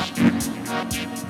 Música